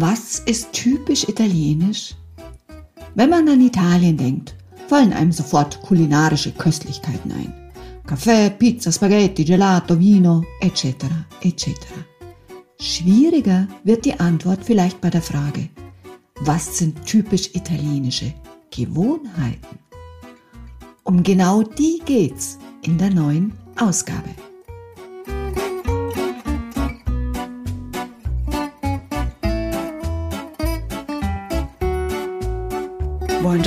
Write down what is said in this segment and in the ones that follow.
Was ist typisch italienisch? Wenn man an Italien denkt, fallen einem sofort kulinarische Köstlichkeiten ein. Kaffee, Pizza, Spaghetti, Gelato, Vino, etc. etc. Schwieriger wird die Antwort vielleicht bei der Frage, was sind typisch italienische Gewohnheiten? Um genau die geht's in der neuen Ausgabe.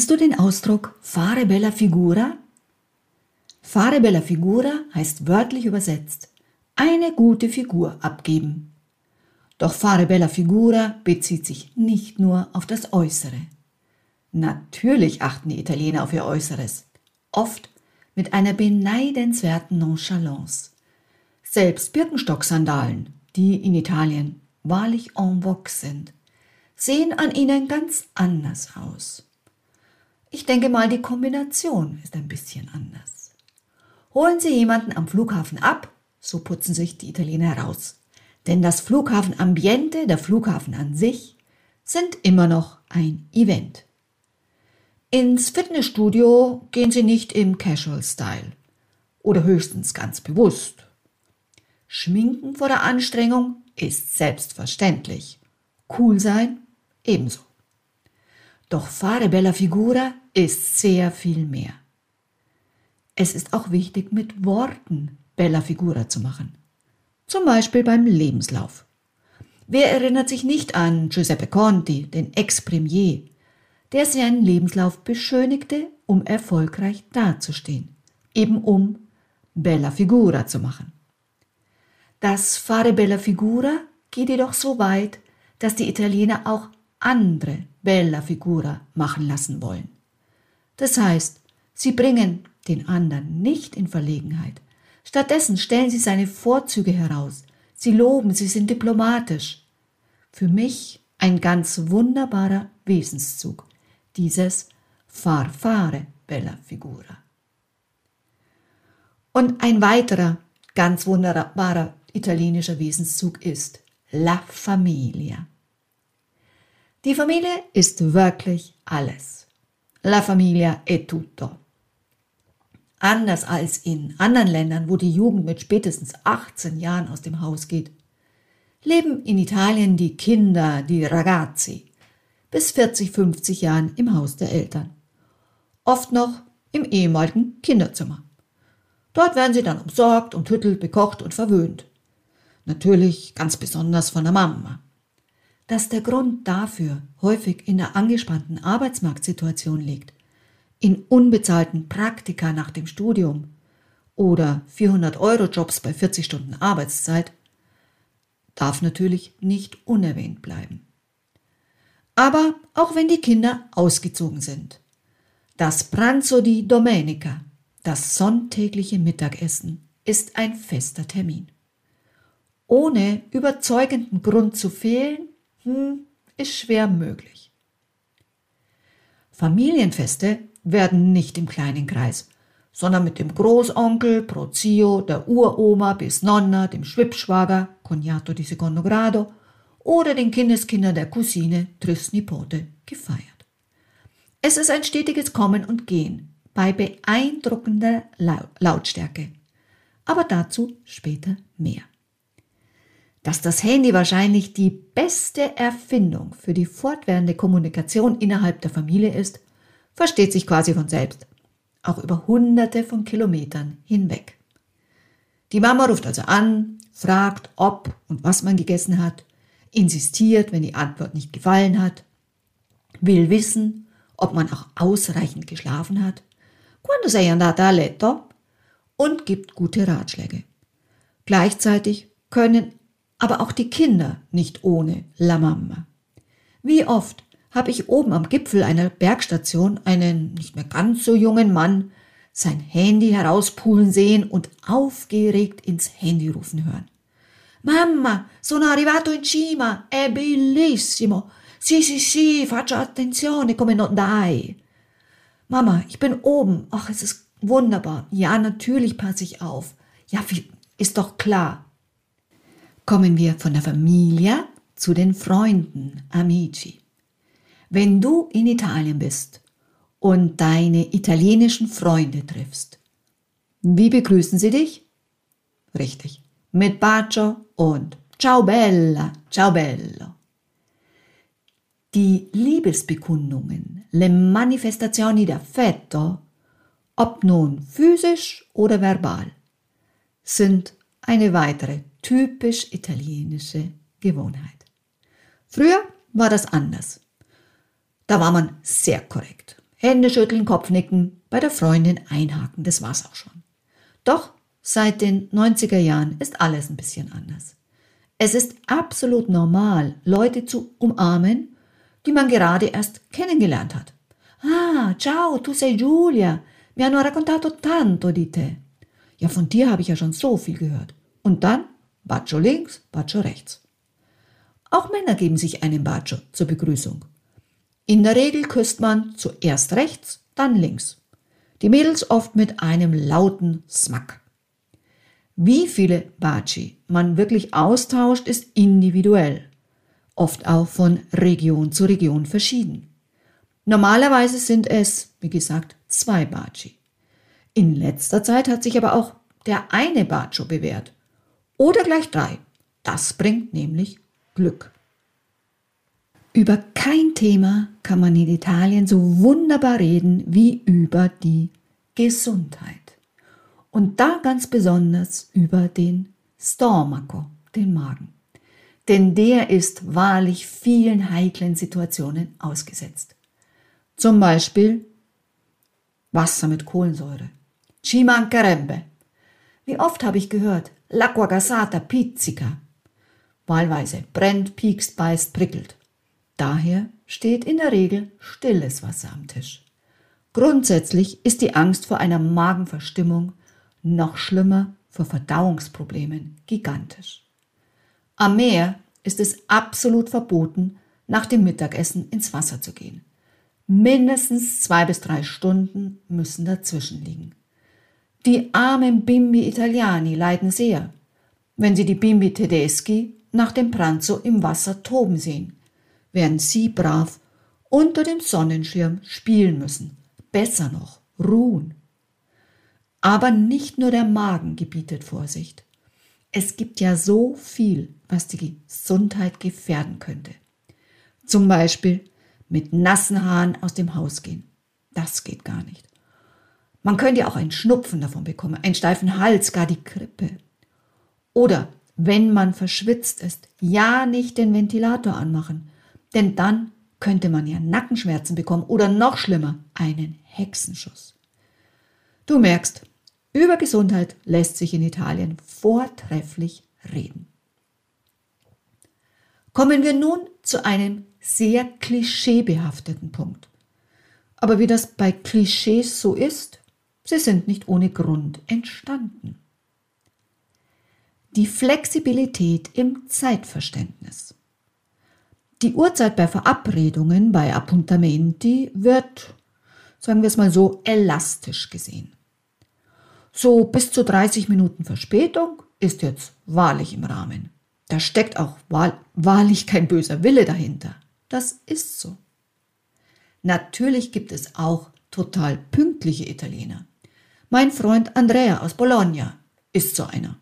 Kennst du den Ausdruck fare bella figura? Fare bella figura heißt wörtlich übersetzt eine gute Figur abgeben. Doch fare bella figura bezieht sich nicht nur auf das Äußere. Natürlich achten die Italiener auf ihr Äußeres, oft mit einer beneidenswerten Nonchalance. Selbst Birkenstock-Sandalen, die in Italien wahrlich en vogue sind, sehen an ihnen ganz anders aus. Ich denke mal, die Kombination ist ein bisschen anders. Holen Sie jemanden am Flughafen ab, so putzen sich die Italiener heraus. Denn das Flughafenambiente, der Flughafen an sich, sind immer noch ein Event. Ins Fitnessstudio gehen Sie nicht im Casual Style oder höchstens ganz bewusst. Schminken vor der Anstrengung ist selbstverständlich. Cool sein ebenso. Doch Fare Bella Figura ist sehr viel mehr. Es ist auch wichtig, mit Worten Bella Figura zu machen. Zum Beispiel beim Lebenslauf. Wer erinnert sich nicht an Giuseppe Conti, den Ex-Premier, der seinen Lebenslauf beschönigte, um erfolgreich dazustehen, eben um Bella Figura zu machen. Das Fare Bella Figura geht jedoch so weit, dass die Italiener auch andere Bella Figura machen lassen wollen. Das heißt, sie bringen den anderen nicht in Verlegenheit. Stattdessen stellen sie seine Vorzüge heraus. Sie loben, sie sind diplomatisch. Für mich ein ganz wunderbarer Wesenszug, dieses Far fare bella figura. Und ein weiterer ganz wunderbarer italienischer Wesenszug ist La Familia. Die Familie ist wirklich alles. La familia è tutto. Anders als in anderen Ländern, wo die Jugend mit spätestens 18 Jahren aus dem Haus geht, leben in Italien die Kinder, die Ragazzi, bis 40, 50 Jahren im Haus der Eltern. Oft noch im ehemaligen Kinderzimmer. Dort werden sie dann umsorgt, umtüttelt, bekocht und verwöhnt. Natürlich ganz besonders von der Mama dass der Grund dafür häufig in der angespannten Arbeitsmarktsituation liegt, in unbezahlten Praktika nach dem Studium oder 400-Euro-Jobs bei 40 Stunden Arbeitszeit, darf natürlich nicht unerwähnt bleiben. Aber auch wenn die Kinder ausgezogen sind, das Pranzo di Domenica, das sonntägliche Mittagessen, ist ein fester Termin. Ohne überzeugenden Grund zu fehlen, hm, ist schwer möglich. Familienfeste werden nicht im kleinen Kreis, sondern mit dem Großonkel, Prozio, der Uroma bis Nonna, dem Schwibschwager, Cognato di secondo grado oder den Kindeskindern der Cousine, Tris Nipote, gefeiert. Es ist ein stetiges Kommen und Gehen bei beeindruckender Lautstärke. Aber dazu später mehr dass das Handy wahrscheinlich die beste Erfindung für die fortwährende Kommunikation innerhalb der Familie ist, versteht sich quasi von selbst, auch über hunderte von Kilometern hinweg. Die Mama ruft also an, fragt, ob und was man gegessen hat, insistiert, wenn die Antwort nicht gefallen hat, will wissen, ob man auch ausreichend geschlafen hat, quando sei andata a letto und gibt gute Ratschläge. Gleichzeitig können aber auch die Kinder nicht ohne La Mama. Wie oft habe ich oben am Gipfel einer Bergstation einen nicht mehr ganz so jungen Mann sein Handy herauspulen sehen und aufgeregt ins Handy rufen hören. Mamma, sono arrivato in cima, è bellissimo. Sì, sì, sì, faccio attenzione, come non dai. Mama, ich bin oben. Ach, es ist wunderbar. Ja, natürlich passe ich auf. Ja, ist doch klar. Kommen wir von der Familie zu den Freunden, Amici. Wenn du in Italien bist und deine italienischen Freunde triffst, wie begrüßen sie dich? Richtig, mit Bacio und Ciao Bella, ciao bello. Die Liebesbekundungen, le manifestazioni d'affetto, ob nun physisch oder verbal, sind eine weitere typisch italienische Gewohnheit. Früher war das anders. Da war man sehr korrekt. Hände schütteln, Kopf nicken, bei der Freundin einhaken, das war's auch schon. Doch seit den 90er Jahren ist alles ein bisschen anders. Es ist absolut normal, Leute zu umarmen, die man gerade erst kennengelernt hat. Ah, ciao, tu sei Giulia. Mi hanno raccontato tanto di te. Ja, von dir habe ich ja schon so viel gehört. Und dann Bacio links, Bacio rechts. Auch Männer geben sich einen Bacio zur Begrüßung. In der Regel küsst man zuerst rechts, dann links. Die Mädels oft mit einem lauten Smack. Wie viele Baci man wirklich austauscht, ist individuell, oft auch von Region zu Region verschieden. Normalerweise sind es, wie gesagt, zwei Baci. In letzter Zeit hat sich aber auch der eine Bacio bewährt oder gleich drei. Das bringt nämlich Glück. Über kein Thema kann man in Italien so wunderbar reden wie über die Gesundheit. Und da ganz besonders über den Stomaco, den Magen. Denn der ist wahrlich vielen heiklen Situationen ausgesetzt. Zum Beispiel Wasser mit Kohlensäure. Ci mancherebbe. Wie oft habe ich gehört, l'acqua gasata pizzica. Wahlweise brennt, piekst, beißt, prickelt. Daher steht in der Regel stilles Wasser am Tisch. Grundsätzlich ist die Angst vor einer Magenverstimmung noch schlimmer vor Verdauungsproblemen gigantisch. Am Meer ist es absolut verboten, nach dem Mittagessen ins Wasser zu gehen. Mindestens zwei bis drei Stunden müssen dazwischen liegen. Die armen Bimbi Italiani leiden sehr, wenn sie die Bimbi Tedeschi nach dem Pranzo im Wasser toben sehen, während sie brav unter dem Sonnenschirm spielen müssen, besser noch ruhen. Aber nicht nur der Magen gebietet Vorsicht. Es gibt ja so viel, was die Gesundheit gefährden könnte. Zum Beispiel mit nassen Haaren aus dem Haus gehen. Das geht gar nicht. Man könnte auch einen Schnupfen davon bekommen, einen steifen Hals, gar die Grippe. Oder wenn man verschwitzt ist, ja nicht den Ventilator anmachen, denn dann könnte man ja Nackenschmerzen bekommen oder noch schlimmer, einen Hexenschuss. Du merkst, über Gesundheit lässt sich in Italien vortrefflich reden. Kommen wir nun zu einem sehr klischeebehafteten Punkt. Aber wie das bei Klischees so ist, Sie sind nicht ohne Grund entstanden. Die Flexibilität im Zeitverständnis. Die Uhrzeit bei Verabredungen, bei Appuntamenti wird, sagen wir es mal so, elastisch gesehen. So bis zu 30 Minuten Verspätung ist jetzt wahrlich im Rahmen. Da steckt auch wahr, wahrlich kein böser Wille dahinter. Das ist so. Natürlich gibt es auch total pünktliche Italiener. Mein Freund Andrea aus Bologna ist so einer.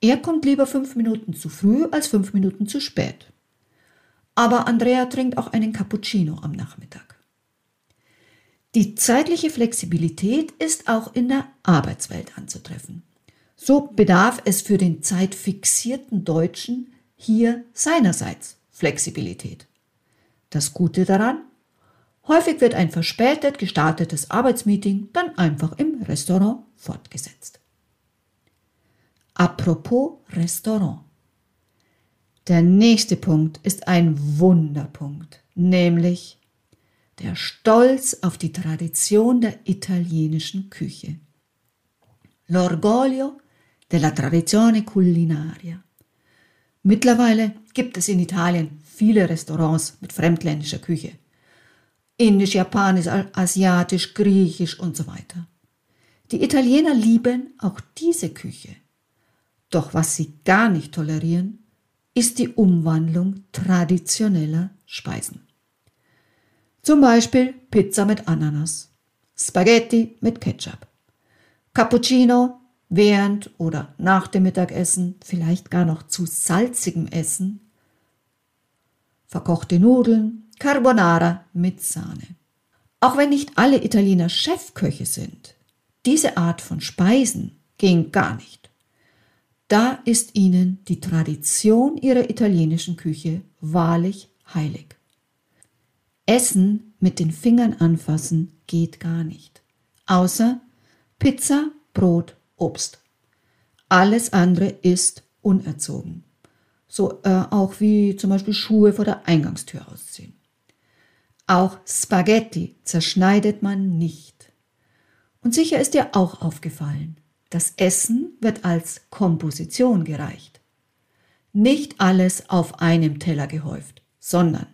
Er kommt lieber fünf Minuten zu früh als fünf Minuten zu spät. Aber Andrea trinkt auch einen Cappuccino am Nachmittag. Die zeitliche Flexibilität ist auch in der Arbeitswelt anzutreffen. So bedarf es für den zeitfixierten Deutschen hier seinerseits Flexibilität. Das Gute daran, Häufig wird ein verspätet gestartetes Arbeitsmeeting dann einfach im Restaurant fortgesetzt. Apropos Restaurant. Der nächste Punkt ist ein Wunderpunkt. nämlich der Stolz auf die Tradition der italienischen Küche. L'orgoglio della tradizione culinaria. Mittlerweile gibt es in Italien viele Restaurants mit fremdländischer Küche. Indisch, Japanisch, Asiatisch, Griechisch und so weiter. Die Italiener lieben auch diese Küche. Doch was sie gar nicht tolerieren, ist die Umwandlung traditioneller Speisen. Zum Beispiel Pizza mit Ananas, Spaghetti mit Ketchup, Cappuccino während oder nach dem Mittagessen, vielleicht gar noch zu salzigem Essen, verkochte Nudeln, Carbonara mit Sahne. Auch wenn nicht alle Italiener Chefköche sind, diese Art von Speisen ging gar nicht. Da ist ihnen die Tradition ihrer italienischen Küche wahrlich heilig. Essen mit den Fingern anfassen geht gar nicht. Außer Pizza, Brot, Obst. Alles andere ist unerzogen. So äh, auch wie zum Beispiel Schuhe vor der Eingangstür ausziehen. Auch Spaghetti zerschneidet man nicht. Und sicher ist dir auch aufgefallen, das Essen wird als Komposition gereicht. Nicht alles auf einem Teller gehäuft, sondern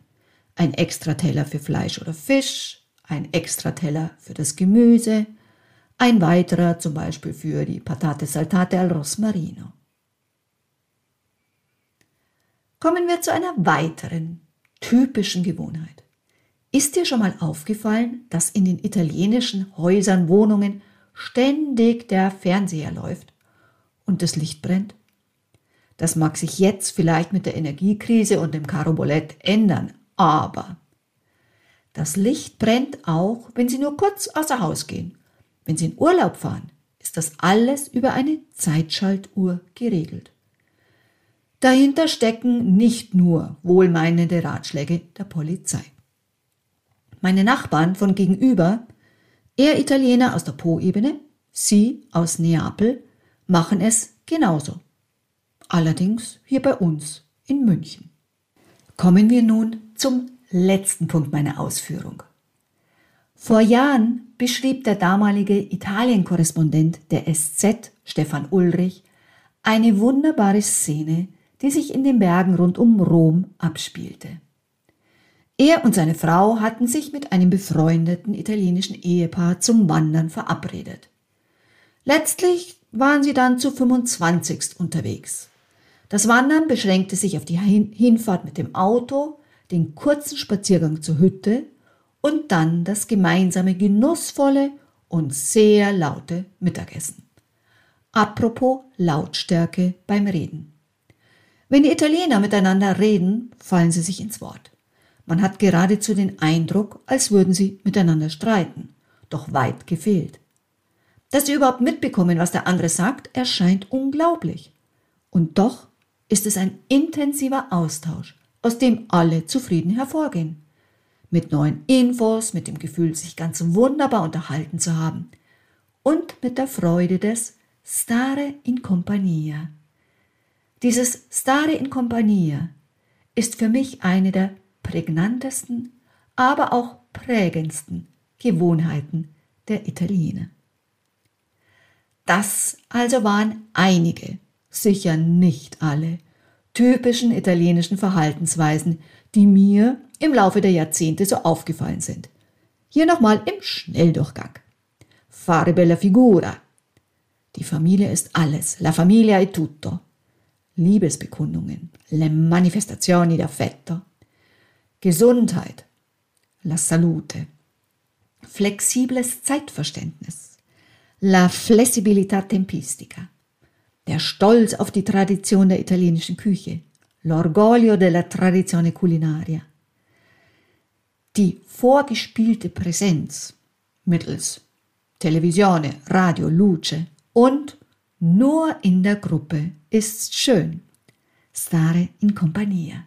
ein extra Teller für Fleisch oder Fisch, ein extra Teller für das Gemüse, ein weiterer zum Beispiel für die Patate saltate al rosmarino. Kommen wir zu einer weiteren typischen Gewohnheit. Ist dir schon mal aufgefallen, dass in den italienischen Häusern, Wohnungen ständig der Fernseher läuft und das Licht brennt? Das mag sich jetzt vielleicht mit der Energiekrise und dem Carobolett ändern, aber das Licht brennt auch, wenn Sie nur kurz außer Haus gehen. Wenn Sie in Urlaub fahren, ist das alles über eine Zeitschaltuhr geregelt. Dahinter stecken nicht nur wohlmeinende Ratschläge der Polizei. Meine Nachbarn von gegenüber, er Italiener aus der Po-Ebene, sie aus Neapel, machen es genauso. Allerdings hier bei uns in München. Kommen wir nun zum letzten Punkt meiner Ausführung. Vor Jahren beschrieb der damalige Italien-Korrespondent der SZ, Stefan Ulrich, eine wunderbare Szene, die sich in den Bergen rund um Rom abspielte. Er und seine Frau hatten sich mit einem befreundeten italienischen Ehepaar zum Wandern verabredet. Letztlich waren sie dann zu 25 unterwegs. Das Wandern beschränkte sich auf die Hinfahrt mit dem Auto, den kurzen Spaziergang zur Hütte und dann das gemeinsame genussvolle und sehr laute Mittagessen. Apropos Lautstärke beim Reden. Wenn die Italiener miteinander reden, fallen sie sich ins Wort. Man hat geradezu den Eindruck, als würden sie miteinander streiten, doch weit gefehlt. Dass sie überhaupt mitbekommen, was der andere sagt, erscheint unglaublich. Und doch ist es ein intensiver Austausch, aus dem alle zufrieden hervorgehen. Mit neuen Infos, mit dem Gefühl, sich ganz wunderbar unterhalten zu haben und mit der Freude des Stare in Compagnia. Dieses Stare in Compagnia ist für mich eine der prägnantesten, aber auch prägendsten Gewohnheiten der Italiener. Das also waren einige, sicher nicht alle, typischen italienischen Verhaltensweisen, die mir im Laufe der Jahrzehnte so aufgefallen sind. Hier nochmal im Schnelldurchgang. Fare bella figura. Die Familie ist alles. La famiglia è tutto. Liebesbekundungen. Le manifestazioni d'affetto. Gesundheit, la salute, flexibles Zeitverständnis, la flessibilità tempistica, der Stolz auf die Tradition der italienischen Küche, l'orgoglio della tradizione culinaria, die vorgespielte Präsenz mittels Televisione, Radio, Luce und nur in der Gruppe ist's schön. Stare in compagnia.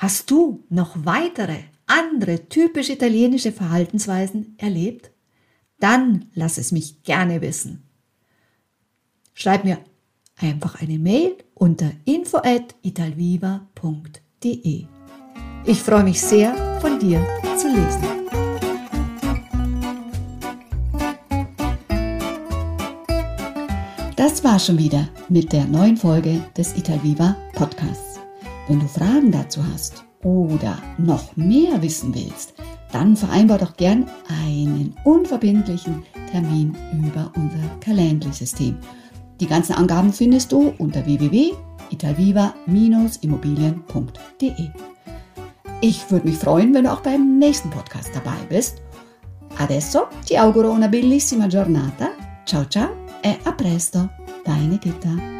Hast du noch weitere, andere typisch italienische Verhaltensweisen erlebt? Dann lass es mich gerne wissen. Schreib mir einfach eine Mail unter info@italviva.de. Ich freue mich sehr, von dir zu lesen. Das war schon wieder mit der neuen Folge des Italviva Podcasts. Wenn du Fragen dazu hast oder noch mehr wissen willst, dann vereinbar doch gern einen unverbindlichen Termin über unser Calendly-System. Die ganzen Angaben findest du unter www.italviva-immobilien.de. Ich würde mich freuen, wenn du auch beim nächsten Podcast dabei bist. Adesso ti auguro una bellissima giornata. Ciao ciao e a presto. Deine Gitta.